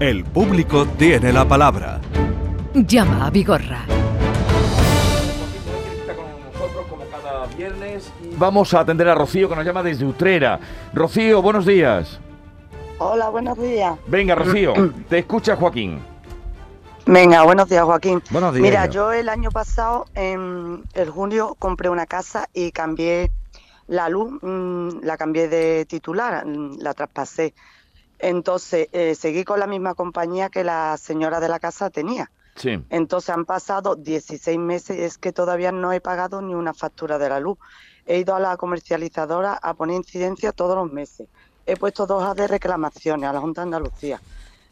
El público tiene la palabra. Llama a Vigorra. Vamos a atender a Rocío que nos llama desde Utrera. Rocío, buenos días. Hola, buenos días. Venga, Rocío, te escucha Joaquín. Venga, buenos días, Joaquín. Buenos días. Mira, yo el año pasado, en el junio, compré una casa y cambié la luz, mm, la cambié de titular, la traspasé. Entonces, eh, seguí con la misma compañía que la señora de la casa tenía. Sí. Entonces, han pasado 16 meses y es que todavía no he pagado ni una factura de la luz. He ido a la comercializadora a poner incidencia todos los meses. He puesto dos de reclamaciones a la Junta de Andalucía.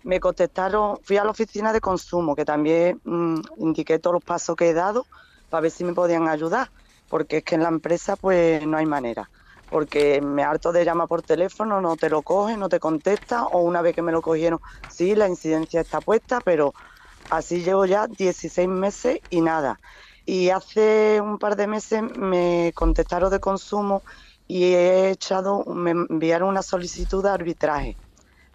Me contestaron, fui a la oficina de consumo, que también mm, indiqué todos los pasos que he dado para ver si me podían ayudar, porque es que en la empresa pues no hay manera porque me harto de llamar por teléfono, no te lo coge, no te contesta, o una vez que me lo cogieron, sí, la incidencia está puesta, pero así llevo ya 16 meses y nada. Y hace un par de meses me contestaron de consumo y he echado, me enviaron una solicitud de arbitraje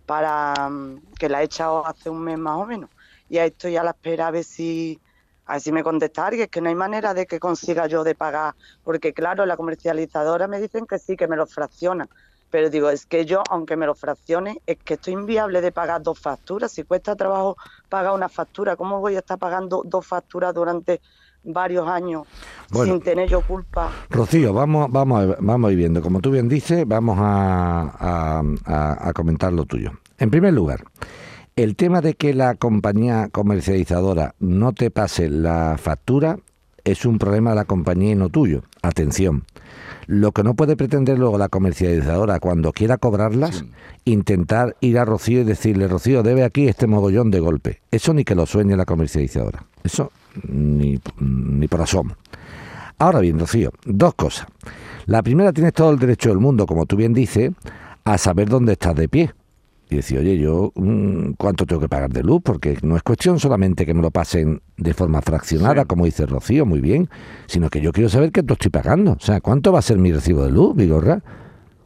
para mm, que la he echado hace un mes más o menos. Y ahí estoy a la espera a ver si Así me contestar y es que no hay manera de que consiga yo de pagar, porque claro, la comercializadora me dicen que sí, que me lo fracciona, pero digo, es que yo, aunque me lo fraccione, es que estoy inviable de pagar dos facturas, si cuesta trabajo pagar una factura, ¿cómo voy a estar pagando dos facturas durante varios años sin tener yo culpa. Rocío, vamos, vamos, a, vamos viendo. Como tú bien dices, vamos a, a comentar lo tuyo. En primer lugar, el tema de que la compañía comercializadora no te pase la factura es un problema de la compañía y no tuyo. Atención. Lo que no puede pretender luego la comercializadora cuando quiera cobrarlas, intentar ir a Rocío y decirle, Rocío, debe aquí este mogollón de golpe. Eso ni que lo sueñe la comercializadora. Eso ni, ni por asomo. Ahora bien, Rocío, dos cosas. La primera, tienes todo el derecho del mundo, como tú bien dices, a saber dónde estás de pie y decir, oye, yo mm, cuánto tengo que pagar de luz, porque no es cuestión solamente que me lo pasen de forma fraccionada, como dice Rocío, muy bien, sino que yo quiero saber qué estoy pagando. O sea, ¿cuánto va a ser mi recibo de luz, Vigorra?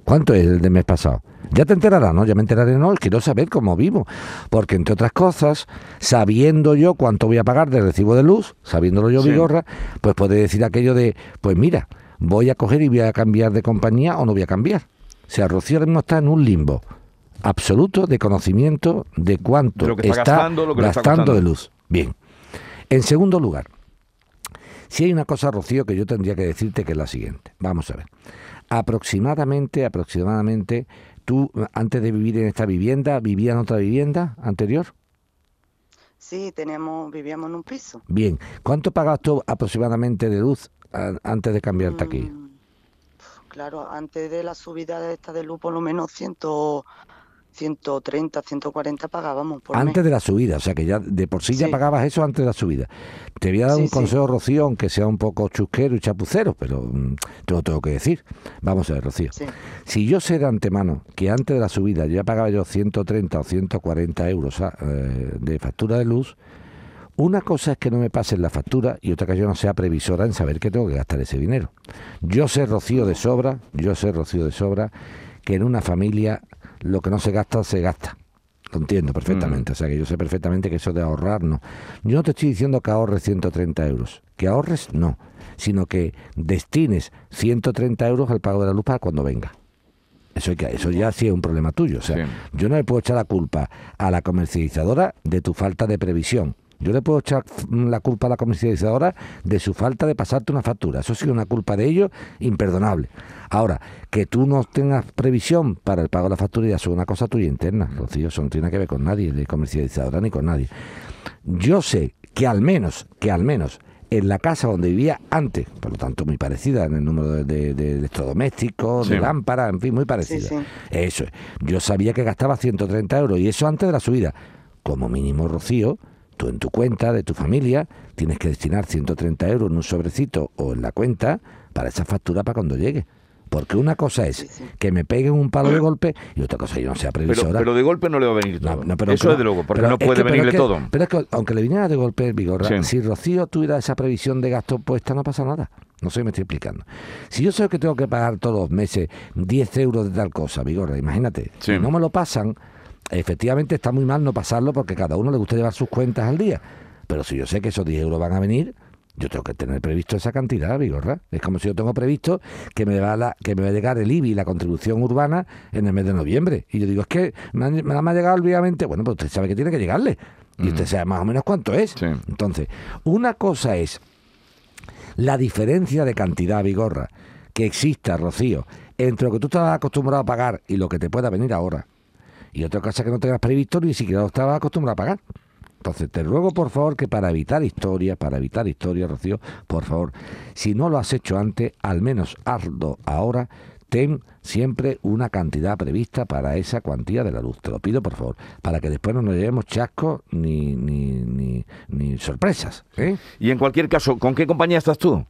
¿Cuánto es el del mes pasado? Ya te enterarás, ¿no? Ya me enteraré, ¿no? Quiero saber cómo vivo. Porque, entre otras cosas, sabiendo yo cuánto voy a pagar de recibo de luz, sabiéndolo yo, Vigorra, pues puede decir aquello de, pues mira, voy a coger y voy a cambiar de compañía o no voy a cambiar. O sea, Rocío ahora mismo está en un limbo absoluto de conocimiento de cuánto está, gastando, de luz. Bien. En segundo lugar, si hay una cosa, Rocío, que yo tendría que decirte que es la siguiente. Vamos a ver. Aproximadamente, aproximadamente, tú antes de vivir en esta vivienda, ¿vivías en otra vivienda anterior? Sí, tenemos, vivíamos en un piso. Bien. ¿Cuánto pagas tú aproximadamente de luz antes de cambiarte aquí? Mm, claro, antes de la subida de esta de luz, por lo menos ciento 130, 140 pagábamos por Antes de la subida, o sea que ya de por sí, ya pagabas eso antes de la subida. Te voy a dar un consejo, Rocío, aunque sea un poco chusquero y chapucero, pero mm, te lo tengo que decir. Vamos a ver, Rocío. Si yo sé de antemano que antes de la subida ya pagaba yo 130 o 140 euros ah, eh, de factura de luz, una cosa es que no me pasen la factura y otra que yo no sea previsora en saber que tengo que gastar ese dinero. Yo sé, Rocío, de sobra, yo sé, Rocío, de sobra, que en una familia lo que no se gasta, se gasta. Lo entiendo perfectamente. Mm. O sea que yo sé perfectamente que eso de ahorrar no. Yo no te estoy diciendo que ahorres 130 euros. Que ahorres no. Sino que destines 130 euros al pago de la luz para cuando venga. Eso, hay que, eso ya sí es un problema tuyo. O sea, yo no le puedo echar la culpa a la comercializadora de tu falta de previsión. Yo le puedo echar la culpa a la comercializadora de su falta de pasarte una factura. Eso sí es una culpa de ellos imperdonable. Ahora, que tú no tengas previsión para el pago de la factura ya es una cosa tuya interna, Rocío. Eso no tiene que ver con nadie, de comercializadora ni con nadie. Yo sé que al menos, que al menos en la casa donde vivía antes, por lo tanto muy parecida en el número de, electrodomésticos, de lámparas, en fin, muy parecida. Eso es. Yo sabía que gastaba 130 euros y eso antes de la subida. Como mínimo, Rocío, tú en tu cuenta de tu familia tienes que destinar 130 euros en un sobrecito o en la cuenta para esa factura para cuando llegue. Porque una cosa es que me peguen un palo de golpe y otra cosa yo no sea previsora. Pero, de golpe no le va a venir todo. Eso es de luego, porque no puede venirle todo. Pero es que aunque le viniera de golpe, Vigorra, si Rocío tuviera esa previsión de gasto puesta, no pasa nada. No sé si me estoy explicando. Si yo sé que tengo que pagar todos los meses 10 euros de tal cosa, Vigorra, imagínate, si no me lo pasan, efectivamente está muy mal no pasarlo porque cada uno le gusta llevar sus cuentas al día. Pero si yo sé que esos 10 euros van a venir, yo tengo que tener previsto esa cantidad, Vigorra. Es como si yo tengo previsto que me va la, que me va a llegar el IBI, la contribución urbana, en el mes de noviembre. Y yo digo, es que me, me ha llegado obviamente, bueno, pues usted sabe que tiene que llegarle. Y usted sabe más o menos cuánto es. Entonces, una cosa es la diferencia de cantidad, Vigorra, que exista, Rocío, entre lo que tú estabas acostumbrado a pagar y lo que te pueda venir ahora. Y otra cosa que no tengas previsto ni siquiera lo estabas acostumbrado a pagar. Entonces, te ruego por favor que para evitar historias, para evitar historias, Rocío, por favor, si no lo has hecho antes, al menos hazlo ahora, ten siempre una cantidad prevista para esa cuantía de la luz. Te lo pido, por favor, para que después no nos llevemos chascos ni, ni, ni, sorpresas. ¿eh? Y en cualquier caso, ¿con qué compañía estás tú?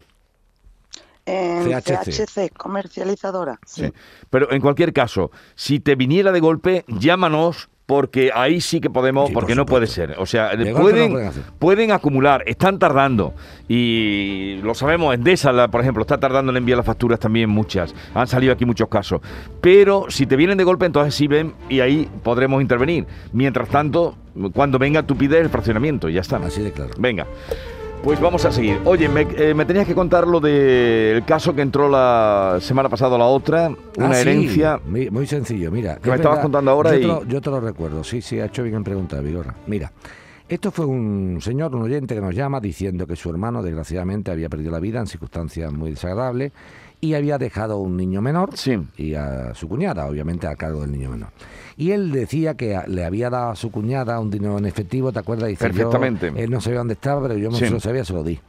En CHC, comercializadora. sí. Pero en cualquier caso, si te viniera de golpe, llámanos porque ahí sí que podemos, porque no puede ser. O sea, pueden, pueden, acumular, están tardando. Y lo sabemos, Endesa, por ejemplo, está tardando en enviar las facturas también muchas. Han salido aquí muchos casos. Pero si te vienen de golpe, entonces sí ven y ahí podremos intervenir. Mientras tanto, cuando venga, tú pides el fraccionamiento y ya está. Así de claro. Venga. Pues vamos a seguir. Oye, me, eh, tenías que contar lo del caso que entró la semana pasada la otra, una ah, herencia. muy sencillo, mira. Que me estabas contando ahora yo y... Te lo, yo te lo recuerdo, sí, sí, ha hecho bien en preguntar, Vigorra. Mira, esto fue un señor, un oyente que nos llama diciendo que su hermano, desgraciadamente, había perdido la vida en circunstancias muy desagradables y había dejado un niño menor y a su cuñada, obviamente, a cargo del niño menor. Y él decía que le había dado a su cuñada un dinero en efectivo, ¿te acuerdas? Dice, Perfectamente. él no sabía dónde estaba, pero yo no lo sabía, se lo di.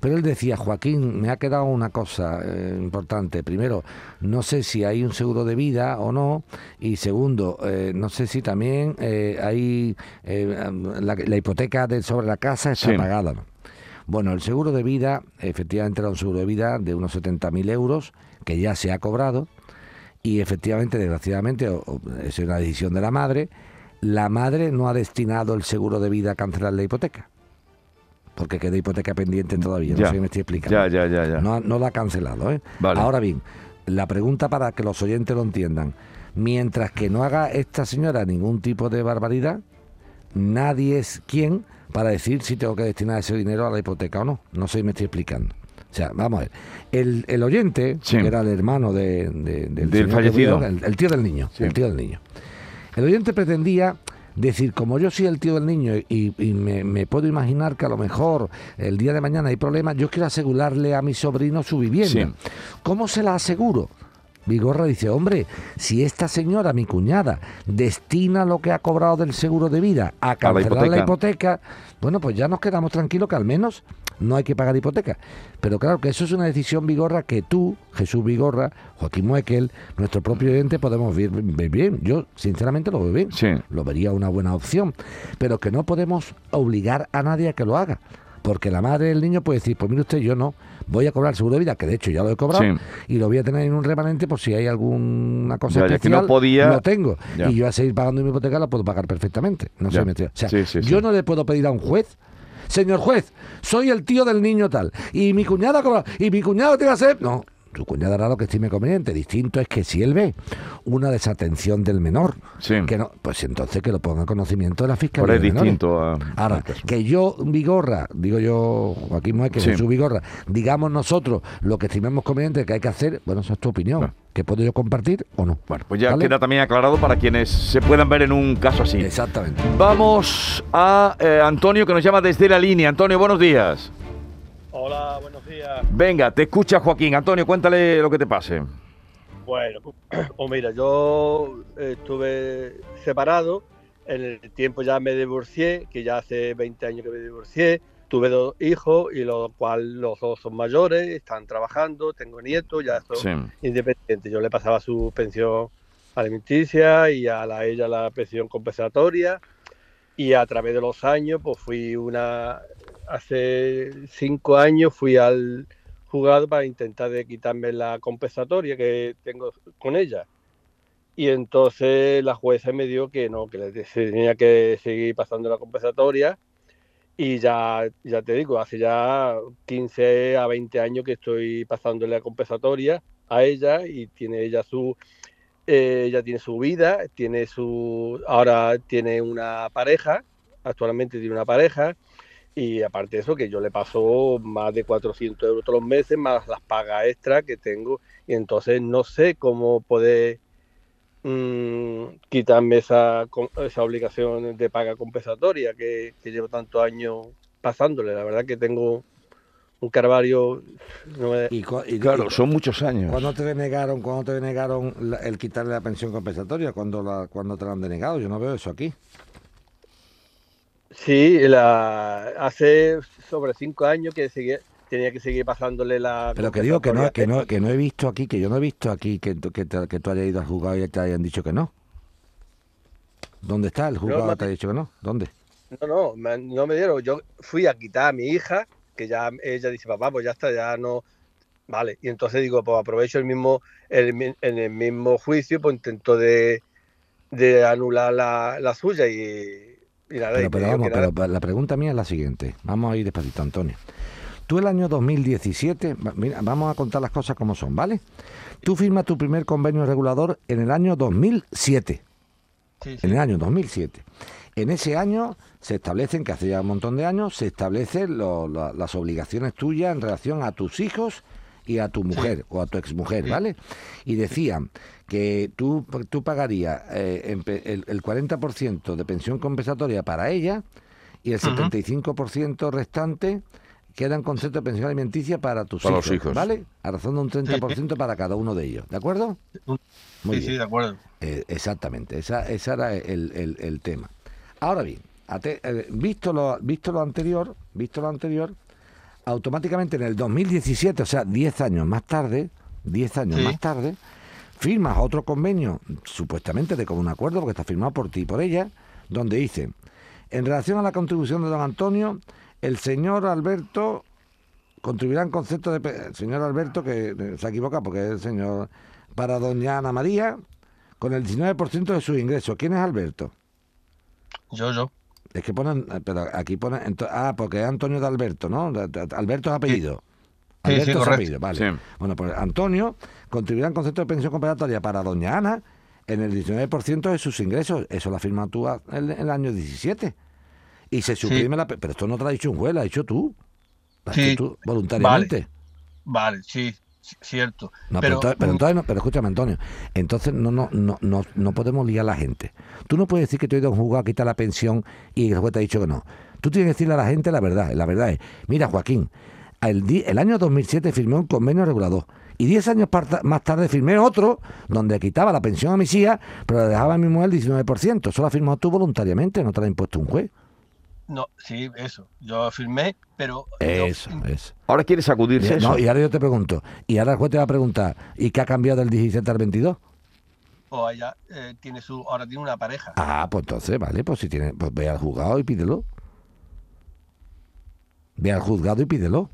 Pero él decía, Joaquín, me ha quedado una cosa eh, importante. Primero, no sé si hay un seguro de vida o no. Y segundo, eh, no sé si también eh, hay la, hipoteca de, sobre la casa está pagada. Bueno, el seguro de vida, efectivamente era un seguro de vida de unos 70.000 euros que ya se ha cobrado y efectivamente, desgraciadamente, es una decisión de la madre, la madre no ha destinado el seguro de vida a cancelar la hipoteca. Porque queda hipoteca pendiente todavía, no sé si me estoy explicando. Ya, ya, ya, ya. No, no la ha cancelado. ¿eh? Ahora bien, la pregunta para que los oyentes lo entiendan. Mientras que no haga esta señora ningún tipo de barbaridad, nadie es quien para decir si tengo que destinar ese dinero a la hipoteca o no. No sé si me estoy explicando. O sea, vamos a ver. El, el oyente, que era el hermano de, del, fallecido, el, tío del niño, el tío del niño. El oyente pretendía decir, como yo soy el tío del niño y, me, puedo imaginar que a lo mejor el día de mañana hay problemas, yo quiero asegurarle a mi sobrino su vivienda. ¿Cómo se la aseguro? Vigorra dice, hombre, si esta señora, mi cuñada, destina lo que ha cobrado del seguro de vida a cancelar la hipoteca, bueno, pues ya nos quedamos tranquilos que al menos no hay que pagar hipoteca. Pero claro que eso es una decisión Vigorra que tú, Jesús Vigorra, Joaquín Muekel, nuestro propio oyente, podemos ver, bien. Yo, sinceramente, lo veo bien. Lo vería una buena opción. Pero que no podemos obligar a nadie a que lo haga. Porque la madre del niño puede decir, pues mire usted, yo no, voy a cobrar seguro de vida, que de hecho ya lo he cobrado, y lo voy a tener en un remanente por si hay alguna cosa especial, no podía... lo tengo. Y yo a seguir pagando mi hipoteca la puedo pagar perfectamente. No sé, o sea, yo no le puedo pedir a un juez señor juez, soy el tío del niño tal, y mi cuñada y mi cuñado tiene que hacer... No, su cuñada hará lo que estime conveniente. Distinto es que si él ve una desatención del menor, que no, pues entonces que lo ponga en conocimiento de la fiscalía. es distinto a, Ahora, que yo, Vigorra, digo yo, Joaquín Mueque, que su Vigorra, digamos nosotros lo que estimemos conveniente que hay que hacer, bueno, esa es tu opinión. ¿Que puedo yo compartir o no? Bueno, pues ya queda también aclarado para quienes se puedan ver en un caso así. Exactamente. Vamos a eh, Antonio que nos llama desde la línea. Antonio, buenos días. Hola, buenos días. Venga, te escucha Joaquín. Antonio, cuéntale lo que te pase. Bueno, pues mira, yo estuve separado, en el tiempo ya me divorcié, que ya hace 20 años que me divorcié, tuve dos hijos y los cuales los dos son mayores, están trabajando, tengo nietos, ya son independientes. Yo le pasaba su pensión alimenticia y a la, ella la pensión compensatoria y a través de los años pues fui una hace cinco años fui al juzgado para intentar de quitarme la compensatoria que tengo con ella. Y entonces la jueza me dijo que no, que tenía que seguir pasando la compensatoria. Y ya, ya te digo, hace ya 15 a 20 años que estoy pasándole la compensatoria a ella y tiene ella su eh, ella tiene su vida, tiene su, ahora tiene una pareja, actualmente tiene una pareja, y aparte de eso, que yo le paso más de 400 euros todos los meses, más las pagas extra que tengo, y entonces no sé cómo poder mmm, quitarme esa, esa obligación de paga compensatoria que, que llevo tantos años pasándole. La verdad que tengo un carvario. y, claro, son muchos años. ¿Cuándo te denegaron, cuando te denegaron el quitarle la pensión compensatoria? ¿Cuándo, la, cuando te la han denegado? Yo no veo eso aquí. Sí, la, hace sobre cinco años que tenía que seguir pasándole la. Pero que digo que no, que no, que no he visto aquí, que yo no he visto aquí que, que, que tú hayas ido al juzgado y te hayan dicho que no. ¿Dónde está el juzgado? ¿Te ha dicho que no? ¿Dónde? No, no, no me dieron. Yo fui a quitar a mi hija que ya ella dice, papá, pues ya está, ya no. Vale, y entonces digo, pues aprovecho el mismo, en el mismo juicio, pues intento de, de anular la, la suya y, y nada. Pero, pero vamos, pero la pregunta mía es la siguiente. Vamos a ir despacito, Antonio. Tú el año 2017, mira, vamos a contar las cosas como son, ¿vale? Tú firmas tu primer convenio regulador en el año 2007. Sí, sí. En el año 2007. En ese año se establecen, que hace ya un montón de años, se establecen las obligaciones tuyas en relación a tus hijos y a tu mujer o a tu exmujer, ¿vale? Y decían que tú, tú pagarías eh, el, 40% de pensión compensatoria para ella y el 75% restante queda en concepto de pensión alimenticia para tus hijos, ¿vale? A razón de un 30% para cada uno de ellos, ¿de acuerdo? Muy sí, sí, de acuerdo. Eh, exactamente, esa, ese era el, el tema. Ahora bien, eh, visto, lo, visto lo anterior, visto lo anterior, automáticamente en el 2017, o sea, 10 años más tarde, 10 años más tarde, firmas otro convenio, supuestamente de común acuerdo, porque está firmado por ti y por ella, donde dice, en relación a la contribución de don Antonio, el señor Alberto contribuirá en concepto de... El señor Alberto, que eh, se equivoca porque es el señor... Para doña Ana María, con el 19% de sus ingresos. ¿Quién es Alberto? Yo, yo. Es que ponen, eh, pero aquí ponen, ah, porque es Antonio de Alberto, ¿no? Alberto es apellido. Alberto es apellido, vale. Bueno, pues Antonio contribuirá en concepto de pensión compensatoria para doña Ana en el 19% de sus ingresos. Eso lo firma tú en el año 17. Y se suprime la... Pero esto no te lo ha dicho un juez, lo has dicho tú. sí. tú voluntariamente. vale, sí cierto. pero, pero, entonces, pero escúchame, Antonio, entonces no, no, no, no, no podemos liar a la gente. Tú no puedes decir que tú has ido a un juzgado a quitar la pensión y el juez te ha dicho que no. Tú tienes que decirle a la gente la verdad. La verdad es, mira, Joaquín, el, el año 2007 firmé un convenio regulador. Y 10 años más tarde firmé otro donde quitaba la pensión a mi hija, pero le dejaba a mi mujer el 19%. Eso lo has firmado tú voluntariamente, no te lo ha impuesto un juez. No, sí, eso. Yo firmé, pero. Eso, eso. Ahora quieres sacudirse No, y ahora yo te pregunto. Y ahora el juez te va a preguntar, ¿y qué ha cambiado del 17 al 22? O allá eh, tiene su, ahora tiene una pareja. Ah, pues entonces, vale, pues si tiene, pues ve al juzgado y pídelo. Ve al juzgado y pídelo.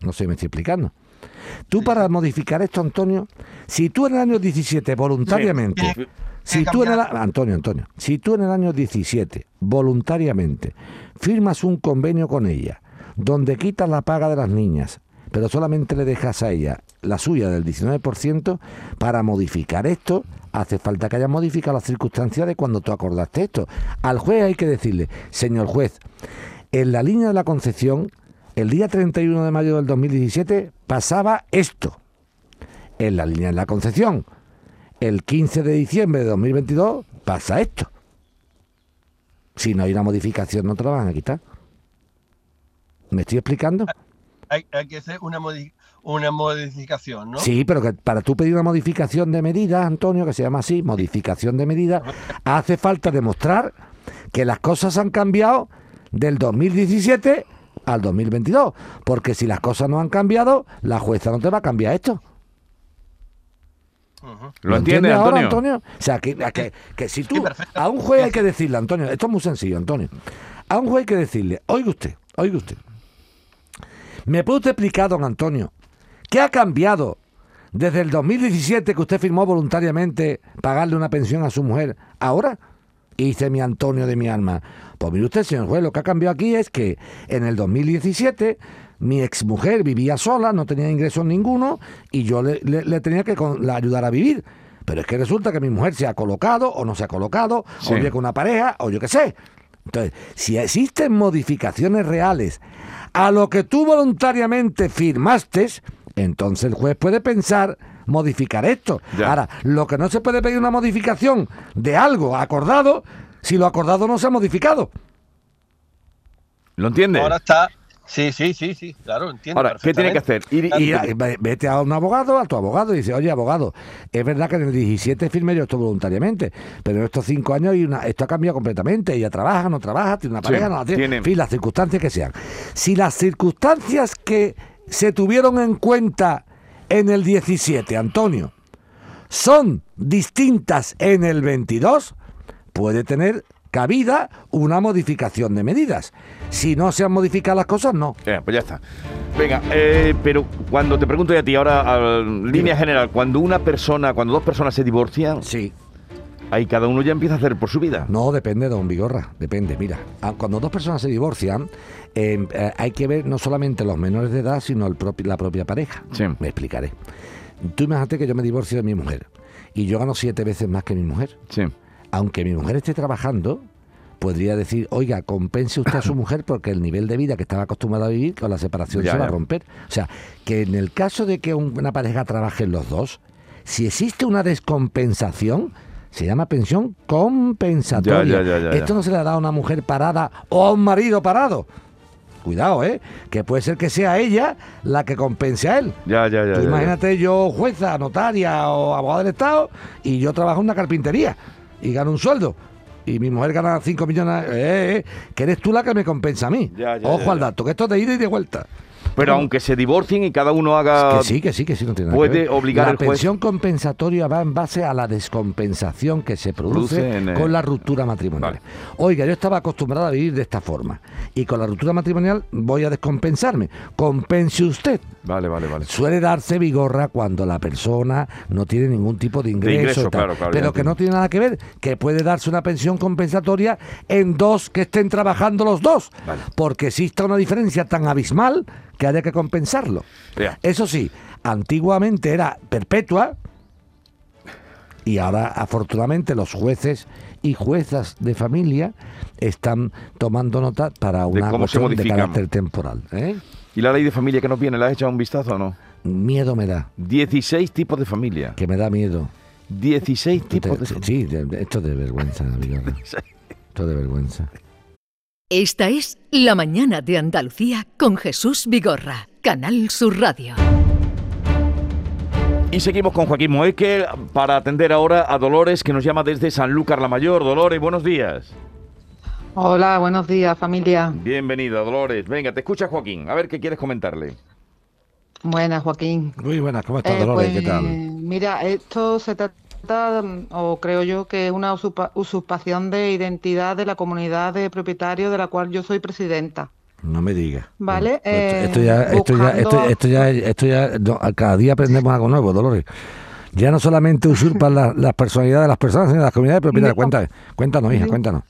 No sé, me estoy explicando. Tú para modificar esto, Antonio, si tú en el año 17 voluntariamente si tú en el, Antonio, Antonio, si tú en el año 17 voluntariamente firmas un convenio con ella donde quitas la paga de las niñas, pero solamente le dejas a ella la suya del 19%, para modificar esto hace falta que haya modificado las circunstancias de cuando tú acordaste esto. Al juez hay que decirle, señor juez, en la línea de la concepción, el día 31 de mayo del 2017 pasaba esto. En la línea de la concepción, el 15 de diciembre de 2022 pasa esto. Si no hay una modificación, no te lo van a quitar. ¿Me estoy explicando? Hay, que hacer una, una modificación, ¿no? Sí, pero que para tú pedir una modificación de medida, Antonio, que se llama así, modificación de medida, hace falta demostrar que las cosas han cambiado del 2017 al 2022. Porque si las cosas no han cambiado, la jueza no te va a cambiar esto. ¿Lo, entiende Antonio? O sea, que, que, si tú a un juez hay que decirle, Antonio, esto es muy sencillo, Antonio. A un juez hay que decirle, oiga usted, oiga usted, ¿me puede usted explicar, don Antonio, qué ha cambiado desde el 2017 que usted firmó voluntariamente pagarle una pensión a su mujer ahora? Y dice mi Antonio de mi alma, pues mire usted, señor juez, lo que ha cambiado aquí es que en el 2017 mi exmujer vivía sola, no tenía ingresos ninguno y yo le, tenía que ayudar a vivir. Pero es que resulta que mi mujer se ha colocado o no se ha colocado, o vive con una pareja, o yo qué sé. Entonces, si existen modificaciones reales a lo que tú voluntariamente firmaste, entonces el juez puede pensar modificar esto. Ahora, lo que no se puede pedir una modificación de algo acordado si lo acordado no se ha modificado. ¿Lo entiendes? Ahora está Sí, sí, sí, sí, claro, entiendo. Ahora, ¿qué tiene que hacer? Ir, y, vete a un abogado, a tu abogado, y dice, oye, abogado, es verdad que en el 17 firmé yo esto voluntariamente, pero en estos cinco años una, esto ha cambiado completamente. Ella trabaja, no trabaja, tiene una pareja, no la tiene. En fin, las circunstancias que sean. Si las circunstancias que se tuvieron en cuenta en el 17, Antonio, son distintas en el 22, puede tener cabida una modificación de medidas. Si no se han modificado las cosas, no. pues ya está. Venga, eh, pero cuando te pregunto a ti ahora, línea general, cuando una persona, cuando dos personas se divorcian, sí. Ahí cada uno ya empieza a hacer por su vida. No, depende, don Vigorra, depende. Mira, ah, cuando dos personas se divorcian, em, eh, hay que ver no solamente los menores de edad, sino el la propia pareja. Sí. Me explicaré. Tú imagínate que yo me divorcio de mi mujer y yo gano siete veces más que mi mujer. Sí. Aunque mi mujer esté trabajando, podría decir, oiga, compense usted a su mujer porque el nivel de vida que estaba acostumbrado a vivir con la separación se va a romper. O sea, que en el caso de que una pareja trabaje los dos, si existe una descompensación, se llama pensión compensatoria. Esto no se le da a una mujer parada o a un marido parado. Cuidado, ¿eh? Que puede ser que sea ella la que compense a él. Ya, ya, ya. imagínate yo jueza, notaria o abogado del Estado y yo trabajo en una carpintería y gano un sueldo y mi mujer gana 5 millones, eh, eh, que eres tú la que me compensa a mí. Ojo al dato, que esto es de ida y de vuelta. Pero aunque se divorcien y cada uno haga. Que sí, que sí, que sí, no tiene nada Puede que ver. obligar La al pensión compensatoria va en base a la descompensación que se produce, con la ruptura matrimonial. Oiga, yo estaba acostumbrado a vivir de esta forma y con la ruptura matrimonial voy a descompensarme. Compense usted. Vale, vale, vale. Suele darse vigorra cuando la persona no tiene ningún tipo de ingreso, pero que no tiene nada que ver, que puede darse una pensión compensatoria en dos que estén trabajando los dos, porque exista una diferencia tan abismal que haya que compensarlo. Eso sí, antiguamente era perpetua y ahora afortunadamente los jueces y juezas de familia están tomando nota para una cuestión de carácter temporal. ¿eh? ¿Y la ley de familia que nos viene, la has echado un vistazo o no? Miedo me da. 16 tipos de familia. Que me da miedo. 16 tipos de familia. Sí, esto de vergüenza, Esto de vergüenza. Esta es La Mañana de Andalucía con Jesús Vigorra, Canal Sur Radio. Y seguimos con Joaquín Moeque para atender ahora a Dolores que nos llama desde Sanlúcar la Mayor. Dolores, buenos días. Hola, buenos días familia. Bienvenida Dolores. Venga, te escucha Joaquín. A ver qué quieres comentarle. Buenas Joaquín. Muy buenas, ¿cómo estás eh, Dolores? ¿Qué tal? Mira, esto se trata o creo yo que es una usurpación de identidad de la comunidad de propietarios de la cual yo soy presidenta. No me digas. Vale. esto, ya, esto, ya, esto, ya, esto ya, cada día aprendemos algo nuevo, Dolores. Ya no solamente usurpan las personalidades de las personas, sino las comunidades de propietarios. Cuéntanos, cuéntanos, hija, cuéntanos.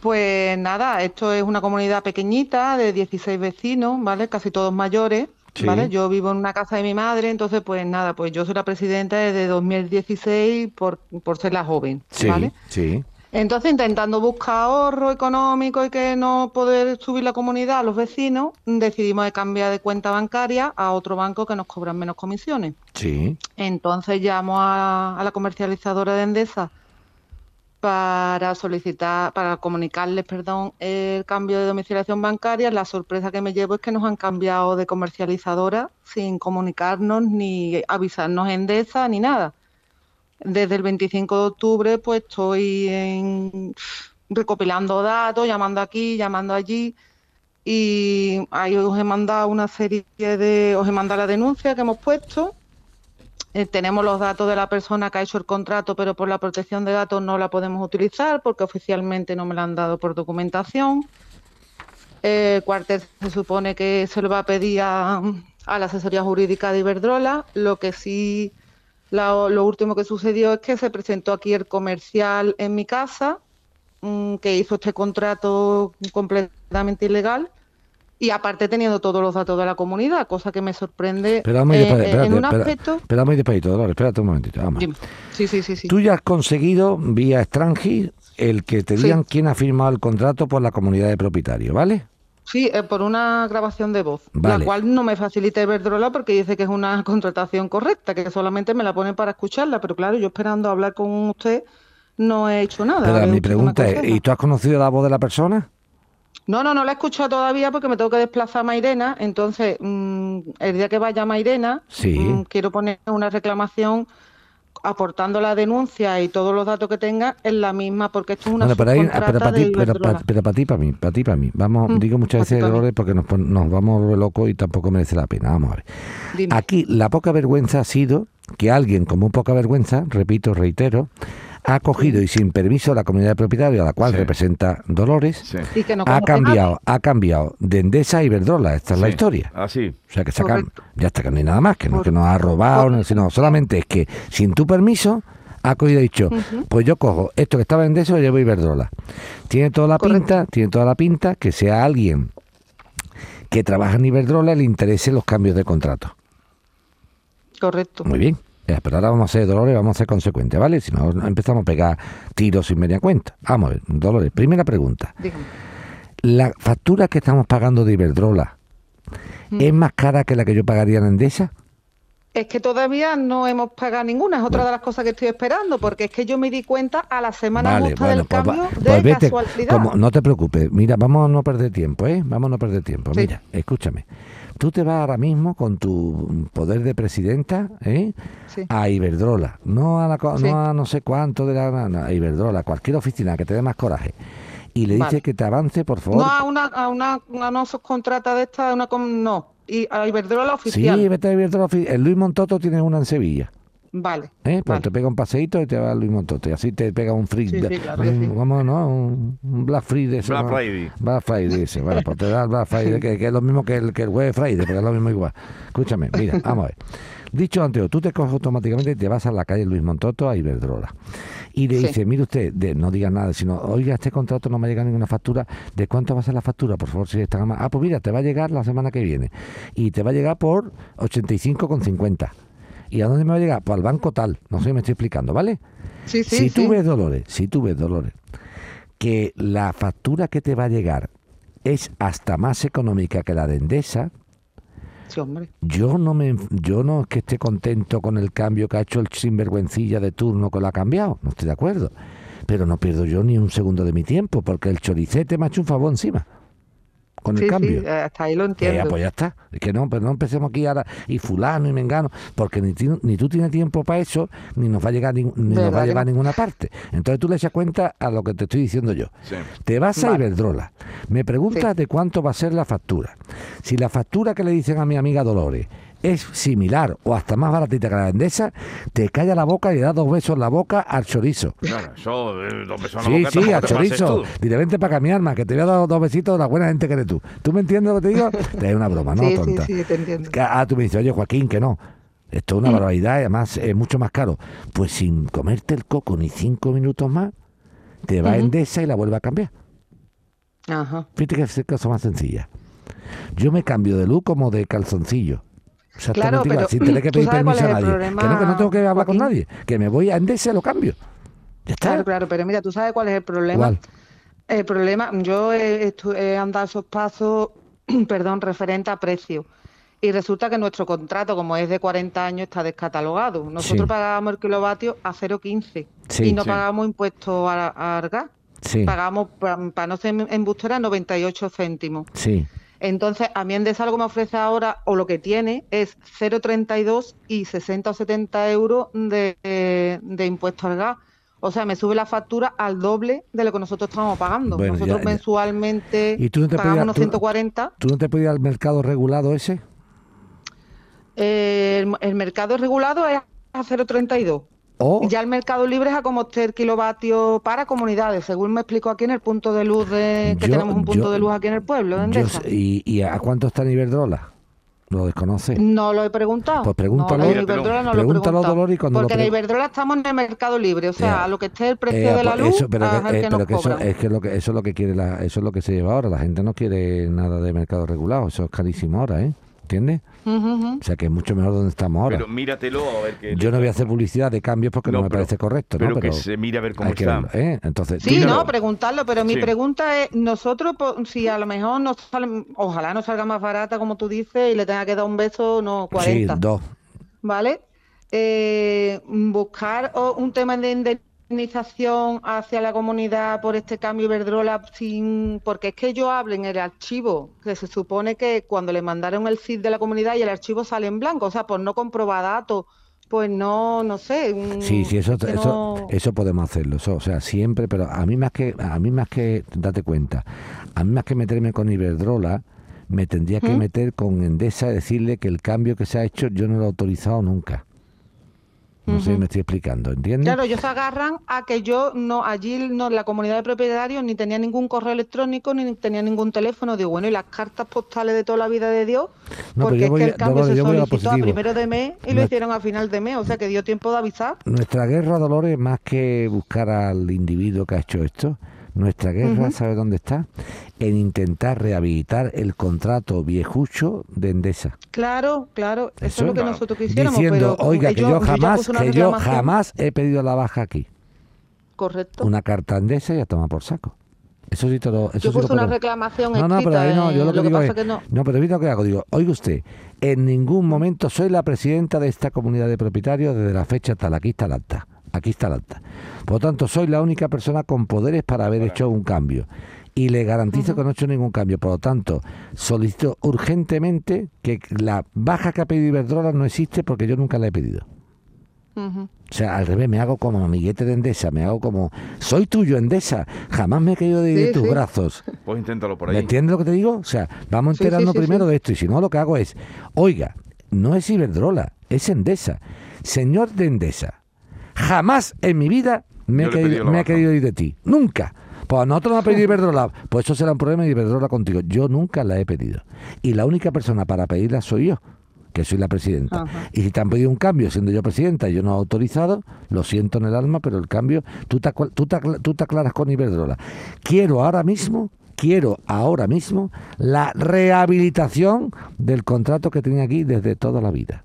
Pues nada, esto es una comunidad pequeñita de 16 vecinos, ¿vale? Casi todos mayores. ¿Vale? Yo vivo en una casa de mi madre, entonces pues nada, pues yo soy la presidenta desde 2016 por, por ser la joven, ¿vale? Sí. Entonces, intentando buscar ahorro económico y que no poder subir la comunidad a los vecinos, decidimos de cambiar de cuenta bancaria a otro banco que nos cobran menos comisiones. Sí. Entonces llamo a, a la comercializadora de Endesa para solicitar, para comunicarles, perdón, el cambio de domiciliación bancaria. La sorpresa que me llevo es que nos han cambiado de comercializadora sin comunicarnos ni avisarnos en DESA ni nada. Desde el 25 de octubre pues estoy recopilando datos, llamando aquí, llamando allí y ahí os he mandado una serie de, os he mandado la denuncia que hemos puesto eh, tenemos los datos de la persona que ha hecho el contrato, pero por la protección de datos no la podemos utilizar porque oficialmente no me la han dado por documentación. El cuartel se supone que se lo va a pedir a, la asesoría jurídica de Iberdrola. Lo que sí, lo último que sucedió es que se presentó aquí el comercial en mi casa, mm, que hizo este contrato completamente ilegal y aparte teniendo todos los datos de la comunidad, cosa que me sorprende pero vamos eh, en un aspecto... Muy despacito, Dolores, espérate un momentito, vamos. Sí, sí, sí, sí. Tú ya has conseguido, vía extranjero, el que te digan quién ha firmado el contrato por la comunidad de propietarios, ¿vale? Sí, eh, por una grabación de voz, la cual no me facilita Iberdrola porque dice que es una contratación correcta, que solamente me la ponen para escucharla, pero claro, yo esperando hablar con usted no he hecho nada. Pero mi pregunta es, ¿y tú has conocido la voz de la persona? No, no, no la he escuchado todavía porque me tengo que desplazar a Mairena. Entonces, mm, el día que vaya a Mairena, mm, quiero poner una reclamación aportando la denuncia y todos los datos que tenga en la misma, porque esto es una pero, pero, para ti, pero, para, ti, para mí, para ti, para mí. Vamos, mm, digo muchas veces errores porque nos, nos vamos locos y tampoco merece la pena. Vamos a ver. Aquí la poca vergüenza ha sido que alguien con muy poca vergüenza, repito, reitero, ha cogido y sin permiso la comunidad de propietarios a la cual representa Dolores, ha cambiado, ha cambiado de Endesa a Iberdrola. Esta es la historia. Así. o sea que sacan, ya está que no hay nada más, que no, que nos ha robado, sino solamente es que sin tu permiso ha cogido y dicho, pues yo cojo esto que estaba en Endesa y lo llevo a Iberdrola. Tiene toda la pinta, tiene toda la pinta que sea alguien que trabaja en Iberdrola le interese los cambios de contrato. Correcto. Muy bien. Pero ahora vamos a ser Dolores, vamos a ser consecuentes, ¿vale? Si no, empezamos a pegar tiros sin media cuenta. Vamos a ver, Dolores, primera pregunta. Dígame. ¿La factura que estamos pagando de Iberdrola mm. es más cara que la que yo pagaría en Endesa? Es que todavía no hemos pagado ninguna, es otra de las cosas que estoy esperando, porque es que yo me di cuenta a la semana justa del pues cambio de pues casualidad. no te preocupes, mira, vamos a no perder tiempo, ¿eh? Vamos a no perder tiempo. Mira, escúchame. Tú te vas ahora mismo con tu poder de presidenta ¿eh? a Iberdrola, no a, la, no a no sé cuánto de la a Iberdrola, cualquier oficina que te dé más coraje. Y le dices que te avance, por favor. No a una, a una, una no subcontrata de esta, una, no. Y a Iberdrola oficial. Sí, vete a Iberdrola oficial. El Luis Montoto tiene una en Sevilla. Vale. ¿Eh? Pues te pega un paseíto y te va a Luis Montoto. Y así te pega un free. Sí, sí, claro un, no? Un, Black Friday. Ese, Black Friday. Black Friday ese. Bueno, pues te da el Black Friday, que, que, es lo mismo que el, que el Web Friday, porque es lo mismo igual. Escúchame, mira, vamos a ver. Dicho antes, tú te coges automáticamente y te vas a la calle Luis Montoto a Iberdrola. Y le dice, mire usted, de, no diga nada, sino, oiga, este contrato no me ha llegado ninguna factura. ¿De cuánto va a ser la factura? Por favor, si está. Ah, pues mira, te va a llegar la semana que viene. Y te va a llegar por 85,50. ¿Y a dónde me va a llegar? Pues al banco tal. No sé si me estoy explicando, ¿vale? Sí, sí, si tú ves, Dolores, si tú ves, Dolores, que la factura que te va a llegar es hasta más económica que la de Endesa, Sí, hombre. Yo no me, yo no es que esté contento con el cambio que ha hecho el sinvergüencilla de turno que lo ha cambiado, no estoy de acuerdo. Pero no pierdo yo ni un segundo de mi tiempo, porque el choricete me ha hecho un favor encima con el cambio. Sí, hasta ahí lo entiendo. pues ya está. Es que no, pero no empecemos aquí ahora y fulano y mengano, porque ni, ni tú tienes tiempo para eso, ni nos va a llegar ni, nos va a llevar a ninguna parte. Entonces tú le echas cuenta a lo que te estoy diciendo yo. Te vas a Iberdrola. Me preguntas de cuánto va a ser la factura. Si la factura que le dicen a mi amiga Dolores es similar o hasta más baratita que la endesa, te calla la boca y le das dos besos en la boca al chorizo. Claro, eso, eh, dos besos en la boca. Sí, sí, al chorizo. Dile, vente para acá, mi alma, que te voy a dar dos besitos de la buena gente que eres tú. ¿Tú me entiendes lo que te digo? Te es una broma, ¿no, sí, tonta? Sí, sí, te entiendo. Ah, tú me dices, oye, Joaquín, que no. Esto es una mm. barbaridad y además es mucho más caro. Pues sin comerte el coco ni cinco minutos más, te va a Endesa y la vuelve a cambiar. Ajá. Fíjate que es el caso más sencilla. Yo me cambio de luz como de calzoncillo. Claro, pero sin tener que pedir permiso a nadie. Que no, que no tengo que hablar con nadie. Que me voy a Endesa y lo cambio. Ya está. Claro, claro, pero mira, tú sabes cuál es el problema. El problema, yo he, he andado esos pasos, perdón, referente a precio. Y resulta que nuestro contrato, como es de 40 años, está descatalogado. Nosotros pagábamos el kilovatio a 0,15 y no pagábamos impuestos a, a gas. Pagamos, para, no ser embustera, 98 céntimos. Sí. Entonces, a mí Endesa algo me ofrece ahora, o lo que tiene, es 0,32 y 60 o 70 euros de, de, impuesto al gas. O sea, me sube la factura al doble de lo que nosotros estamos pagando. nosotros mensualmente ¿Y tú no te pagamos unos 140. ¿Tú no te puedes ir al mercado regulado ese? Eh, el, el, mercado regulado es a 0,32. Oh. Ya el mercado libre es a como ter kilovatios para comunidades, según me explico aquí en el punto de luz de que tenemos un punto de luz aquí en el pueblo. ¿Y, a cuánto está en Iberdrola? ¿Lo desconoce? No lo he preguntado. Pues pregúntalo. No, pregúntalo, Dolores, cuando Porque en Iberdrola estamos en el mercado libre, o sea, a lo que esté el precio eh, de la pues luz, eso, pero que, eh, pero que eso, es que lo que eso es lo que quiere la, eso es lo que se lleva ahora. La gente no quiere nada de mercado regulado, eso es carísimo ahora, ¿eh? ¿Entiendes? O sea que es mucho mejor donde estamos ahora. Pero míratelo a ver qué. Yo no voy a hacer publicidad de cambios porque no, me parece correcto. Pero, que se mire a ver cómo está. ¿eh? Entonces, sí, no, preguntarlo, pero mi pregunta es: nosotros, si a lo mejor nos sale, ojalá nos salga más barata, como tú dices, y le tenga que dar un beso, no, 40. Sí, dos. ¿Vale? Eh, buscar un tema de indemnización hacia la comunidad por este cambio Iberdrola sin porque es que yo hablo en el archivo que se supone que cuando le mandaron el CID de la comunidad y el archivo sale en blanco, o sea, por no comprobar datos, pues no, no sé. Sí, sí, eso, eso, eso podemos hacerlo, o sea, siempre, pero a mí más que, a mí más que, date cuenta, a mí más que meterme con Iberdrola, me tendría que ¿Mm? meter con Endesa y decirle que el cambio que se ha hecho yo no lo he autorizado nunca. No sé si me estoy explicando, ¿entiendes? Claro, ellos se agarran a que yo no, allí no, la comunidad de propietarios ni tenía ningún correo electrónico ni tenía ningún teléfono. Digo, bueno, y las cartas postales de toda la vida de Dios, porque es que el cambio se solicitó a, primero de mes y lo hicieron a final de mes, o sea que dio tiempo de avisar. Nuestra guerra, Dolores, más que buscar al individuo que ha hecho esto, nuestra guerra, ¿sabe dónde está? En intentar rehabilitar el contrato viejucho de Endesa. Claro, claro, eso, es lo que nosotros quisiéramos. Diciendo, oiga, que yo jamás, que yo jamás he pedido la baja aquí. Correcto. Una carta Endesa y ya toma por saco. Eso sí todo. Eso yo puse una reclamación No, no, pero ahí no, yo lo que, digo es, que no. no, pero lo que hago, digo, oiga usted, en ningún momento soy la presidenta de esta comunidad de propietarios desde la fecha tal, aquí está la acta aquí está la acta. Por lo tanto, soy la única persona con poderes para haber hecho un cambio. Y le garantizo que no he hecho ningún cambio. Por lo tanto, solicito urgentemente que la baja que ha pedido Iberdrola no existe porque yo nunca la he pedido. O sea, al revés, me hago como amiguete de Endesa, me hago como, soy tuyo Endesa, jamás me he caído de, tus brazos. Pues inténtalo por ahí. ¿Me entiendes lo que te digo? O sea, vamos enterando primero de esto y si no, lo que hago es, oiga, no es Iberdrola, es Endesa. Señor de Endesa, Jamás en mi vida me, he querido, ir de ti. Nunca. Pues a nosotros nos ha pedido Iberdrola. Pues eso será un problema de Iberdrola contigo. Yo nunca la he pedido. Y la única persona para pedirla soy yo, que soy la presidenta. Y si te han pedido un cambio siendo yo presidenta y yo no he autorizado, lo siento en el alma, pero el cambio, tú te, tú tú te aclaras con Iberdrola. Quiero ahora mismo quiero ahora mismo la rehabilitación del contrato que tenía aquí desde toda la vida.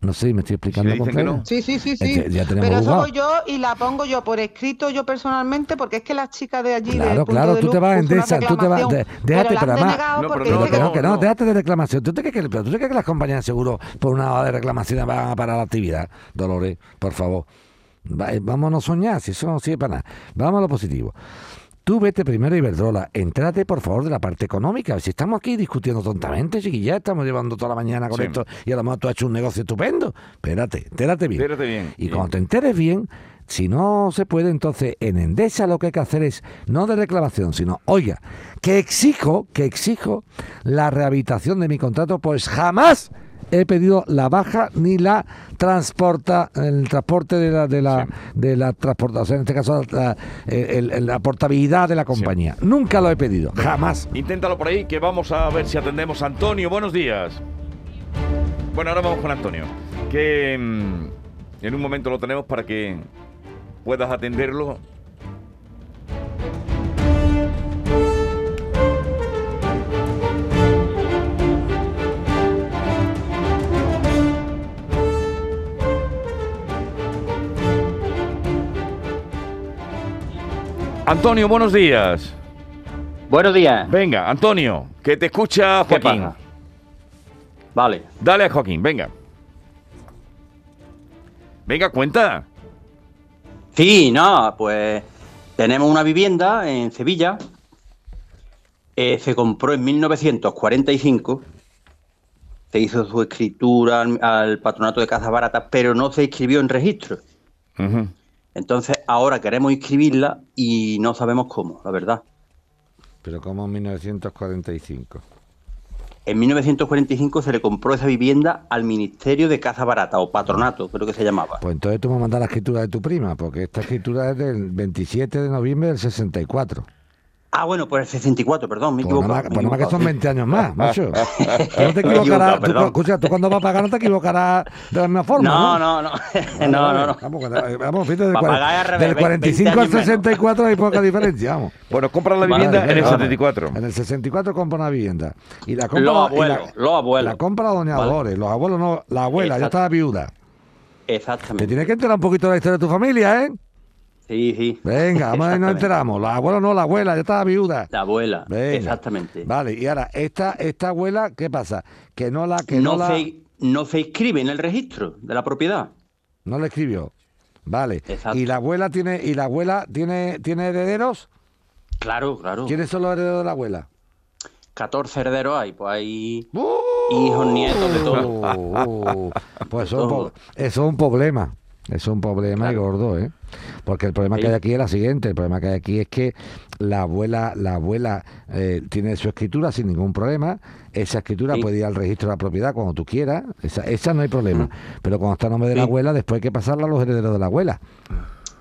No sé, me estoy explicando con Sí, sí, sí, sí. Pero eso voy yo y la pongo yo por escrito yo personalmente, porque es que las chicas de allí. Claro, claro, tú te vas en esa, tú te vas. déjate, pero, además. No, pero que no, déjate de reclamación. ¿Tú te crees que, ¿tú te crees que las compañías de seguro por una hora de reclamación van a parar la actividad? Dolores, por favor. Eh, vámonos a soñar, si eso no sirve para nada. Vamos a lo positivo. Tú vete primero a Iberdrola, entrate por favor de la parte económica. Si estamos aquí discutiendo tontamente, ya estamos llevando toda la mañana con esto y a lo mejor tú has hecho un negocio estupendo. Espérate, entérate bien. Espérate bien. Y cuando te enteres bien, si no se puede, entonces en Endesa lo que hay que hacer es, no de reclamación, sino, oiga, que exijo, que exijo la rehabilitación de mi contrato, pues jamás he pedido la baja ni la transporta el transporte de la de la de la transportación en este caso la, la portabilidad de la compañía. Nunca lo he pedido jamás. Inténtalo por ahí que vamos a ver si atendemos a Antonio. Buenos días. Bueno ahora vamos con Antonio que mm, en un momento lo tenemos para que puedas atenderlo Antonio, buenos días. Buenos días. Venga, Antonio, que te escucha Joaquín. Vale. Dale a Joaquín, venga. Venga, cuenta. Sí, no, pues tenemos una vivienda en Sevilla. Eh, se compró en 1945. Se hizo su escritura al, patronato de Casa Barata, pero no se inscribió en registro. Entonces ahora queremos inscribirla y no sabemos cómo, la verdad. ¿Pero cómo en 1945? En 1945 se le compró esa vivienda al Ministerio de Casa Barata o Patronato, creo que se llamaba. Pues entonces tú me mandas la escritura de tu prima, porque esta escritura es del 27 de noviembre del 64. Ah, bueno, por el 64, perdón, me equivoco. Pues nada más que son 20 años más, macho. no te equivocarás. Tú, escucha, tú cuando vas a pagar no te equivocarás de la misma forma. No, no, no. no, no, no. Vamos, vamos fíjate, del, del 45 al 64 hay poca diferencia, vamos. Bueno, compra la vivienda en el 74. En el 64 compra una vivienda. Y la compra, los abuelos, los abuelos. La compra doña Dolores, los abuelos no, la abuela, ya estaba viuda. Exactamente. Te tienes que enterar un poquito de la historia de tu familia, ¿eh? Sí, sí. Venga, vamos a nos enteramos. La abuela no, la abuela, ya estaba viuda. La abuela, exactamente. Vale, y ahora, esta, esta abuela, ¿qué pasa? Que no la... Que no, la... Se, no se inscribe en el registro de la propiedad. No le escribió. Vale. ¿Y la abuela tiene, y la abuela tiene, tiene herederos? Claro, claro. ¿Quiénes son los herederos de la abuela? 14 herederos hay, pues hay ¡Uh! hijos, nietos, de todo. ¡Uh! pues eso, es un problema. Es un problema gordo, ¿eh? Porque el problema que hay aquí es la siguiente, el problema que hay aquí es que la abuela, la abuela eh, tiene su escritura sin ningún problema, esa escritura puede ir al registro de la propiedad cuando tú quieras, esa, esa no hay problema, mm. pero cuando está a nombre de la abuela, después hay que pasarla a los herederos de la abuela.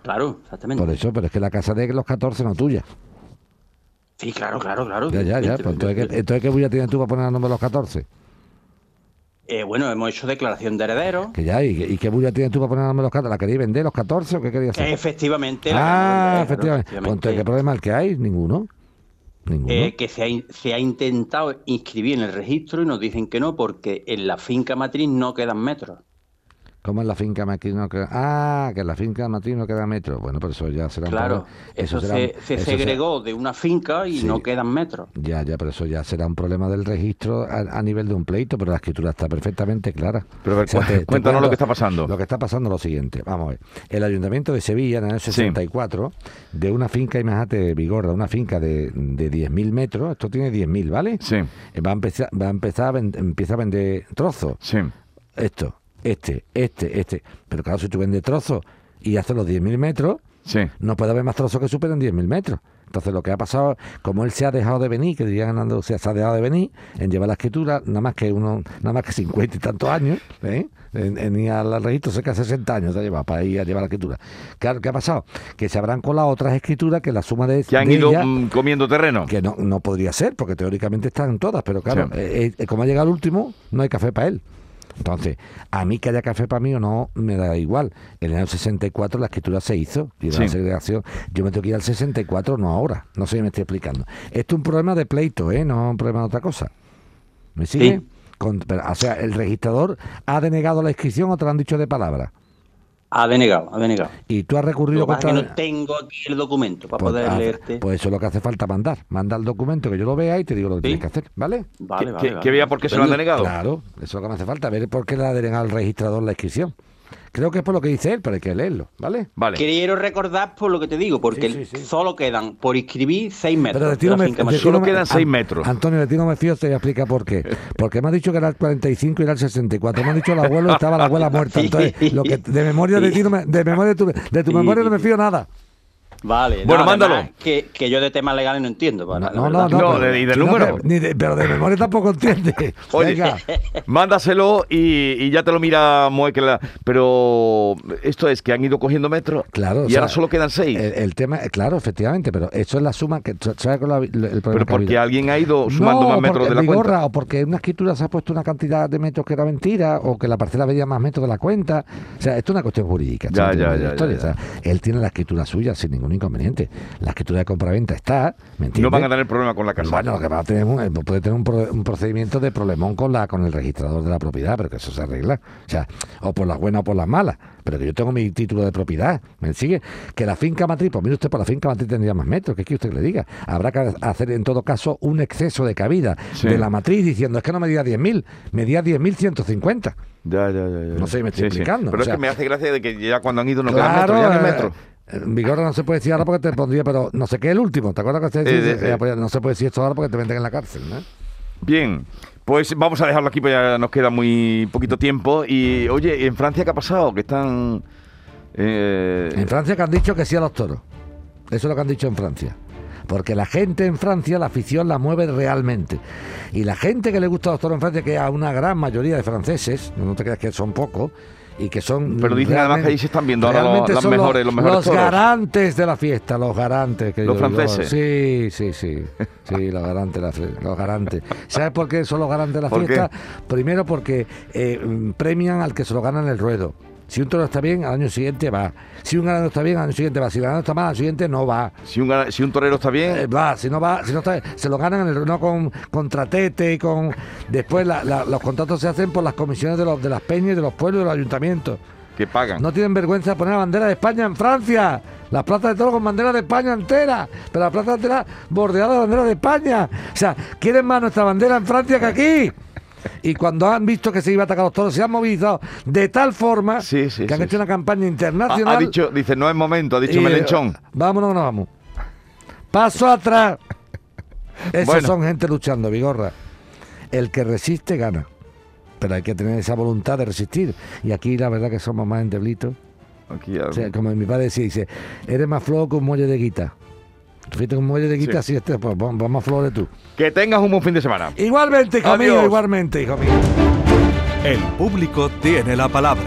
Claro, exactamente. Por eso, pero es que la casa de los 14 no tuya. Sí, claro, claro, claro. Ya, ya, ya. Pues entonces, ¿qué, entonces, ¿qué bulla tienes tú para poner el nombre de los 14? Eh, bueno, hemos hecho declaración de herederos. Que ya, ¿y, qué bulla tienes tú para poner los 14? ¿La querías vender los 14 o qué querías hacer? Efectivamente. Ah, efectivamente. efectivamente. ¿Qué problema el que hay? Ninguno. Ninguno. Eh, que se ha, se ha intentado inscribir en el registro y nos dicen que no porque en la finca matriz no quedan metros. ¿Cómo en la finca matriz no queda? Ah, que en la finca matriz no queda metro. Bueno, pero eso ya será claro, un problema. Eso, se, se segregó de una finca y no quedan metros. Ya, ya, pero eso ya será un problema del registro a, nivel de un pleito, pero la escritura está perfectamente clara. Pero cuéntanos lo que está pasando. Lo que está pasando es lo siguiente. Vamos a ver. El Ayuntamiento de Sevilla, en el año 64, de una finca, imagínate, Vigorra, una finca de, de 10.000 metros, esto tiene 10.000, ¿vale? Sí. Va a empezar, va a empezar a empieza a vender trozos. Sí. Esto este, este, este. Pero claro, si tú vendes trozos y haces los 10.000 metros, no puede haber más trozos que superen 10.000 metros. Entonces lo que ha pasado, como él se ha dejado de venir, que dirían andando, se ha dejado de venir en llevar la escritura, nada más que uno, nada más que 50 y tantos años, ¿eh? en, ir al registro cerca de 60 años se ha llevado para ir a llevar la escritura. Claro, ¿qué ha pasado? Que se habrán colado otras escrituras que la suma de que han ido mm, comiendo terreno. Que no, no podría ser, porque teóricamente están todas, pero claro, eh, eh, como ha llegado el último, no hay café para él. Entonces, a mí que haya café para mí o no, me da igual. En el año 64 la escritura se hizo y la segregación. Yo me tengo que ir al 64, no ahora. No sé si me estoy explicando. Esto es un problema de pleito, ¿eh? No un problema de otra cosa. ¿Me sigue? o sea, el registrador ha denegado la inscripción o te lo han dicho de palabra. Ha denegado, ha denegado. ¿Y tú has recurrido lo contra... que no tengo aquí el documento para pues poder leerte. Pues eso es lo que hace falta mandar. Manda el documento que yo lo vea y te digo lo que tienes que hacer, ¿vale? Vale, vale. Que, vea por qué se lo han denegado. Claro, eso es lo que me hace falta, ver por qué le ha denegado el registrador la inscripción. Creo que es por lo que dice él, pero hay que leerlo, ¿vale? Vale. Quiero recordar por lo que te digo, porque solo quedan por inscribir seis metros. Pero de ti no me, solo quedan seis metros. Antonio, de ti no me fío, te voy a explicar por qué. Porque me ha dicho que era el 45 y era el 64. Me ha dicho el abuelo estaba la abuela muerta. Entonces, lo que de memoria de ti no me, de memoria de tu, de tu memoria no me fío nada. Vale, bueno, mándalo. Que, que, yo de temas legales no entiendo. no, no, no, no, de, de número. pero de memoria tampoco entiende. Oye, mándaselo y, y, ya te lo mira Moequela. Pero esto es que han ido cogiendo metros claro, y ahora solo quedan seis. El, tema, claro, efectivamente, pero eso es la suma que ¿sabes con la, el problema Pero porque alguien ha ido sumando más metros de la cuenta. O porque en una escritura se ha puesto una cantidad de metros que era mentira, o que la parcela veía más metros de la cuenta. O sea, esto es una cuestión jurídica. Ya, ya, ya, ya, él tiene la escritura suya sin ningún inconveniente. La escritura de compraventa está, ¿me No van a tener problema con la casa. Bueno, lo que va a tener un, puede tener un, procedimiento de problemón con la con el registrador de la propiedad, pero que eso se arregla. O sea, o por las buenas o por las malas. Pero que yo tengo mi título de propiedad. ¿Me sigue? Que la finca matriz, pues mire usted, por la finca matriz tendría más metros. ¿Qué quiere usted que le diga? Habrá que hacer en todo caso un exceso de cabida de la matriz diciendo es que no medía 10.000, medía 10.150. Ya, ya, ya, ya. No sé, me estoy explicando. Pero es que me hace gracia de que ya cuando han ido no quedan metros, ya hay metros. En vigor no se puede decir ahora porque te pondría, pero no sé qué es el último. ¿Te acuerdas que te decía? Eh, pues no se puede decir esto ahora porque te meten en la cárcel, ¿no? Bien, pues vamos a dejarlo aquí, pues ya nos queda muy poquito tiempo. Y oye, ¿en Francia qué ha pasado? Que están. Eh... En Francia que han dicho que sí a los toros. Eso es lo que han dicho en Francia. Porque la gente en Francia, la afición la mueve realmente. Y la gente que le gusta a los toros en Francia, que a una gran mayoría de franceses, no te creas que son pocos, y que son. Pero dicen además que ahí se están viendo ahora los, los mejores, los, mejores los garantes de la fiesta, los garantes. Que los franceses. Sí, sí, sí. Sí, los garantes, los garantes. ¿Sabes por qué son los garantes de la fiesta? Primero porque eh, premian al que se lo gana en el ruedo. Si un toro está bien, al año siguiente va. Si un ganado está bien, al año siguiente va. Si el ganado está mal, al siguiente no va. Si un, si un torero está bien, eh, va. Si no va, si no está, se lo ganan en el, no con contratete y con. Después los contratos se hacen por las comisiones de, los, de las peñas, de los pueblos, de los ayuntamientos. Que pagan. No tienen vergüenza de poner la bandera de España en Francia. Las plazas de toros con bandera de España entera. Pero la plaza entera bordeada de bandera de España. O sea, quieren más nuestra bandera en Francia que aquí y cuando han visto que se iba a atacar los toros, se han movilizado de tal forma que han hecho una campaña internacional. Ha, dicho, dice, no es momento, ha dicho Melenchón. Vámonos, no vamos. Paso atrás. Esos son gente luchando, Vigorra. El que resiste gana. Pero hay que tener esa voluntad de resistir. Y aquí la verdad que somos más endeblitos. Aquí como mi padre decía, dice, eres más flojo que un muelle de guita. Fíjate un muelle de guita, sí. este, pues vamos a flores tú. Que tengas un buen fin de semana. Igualmente, hijo mío, igualmente, hijo mío. El público tiene la palabra.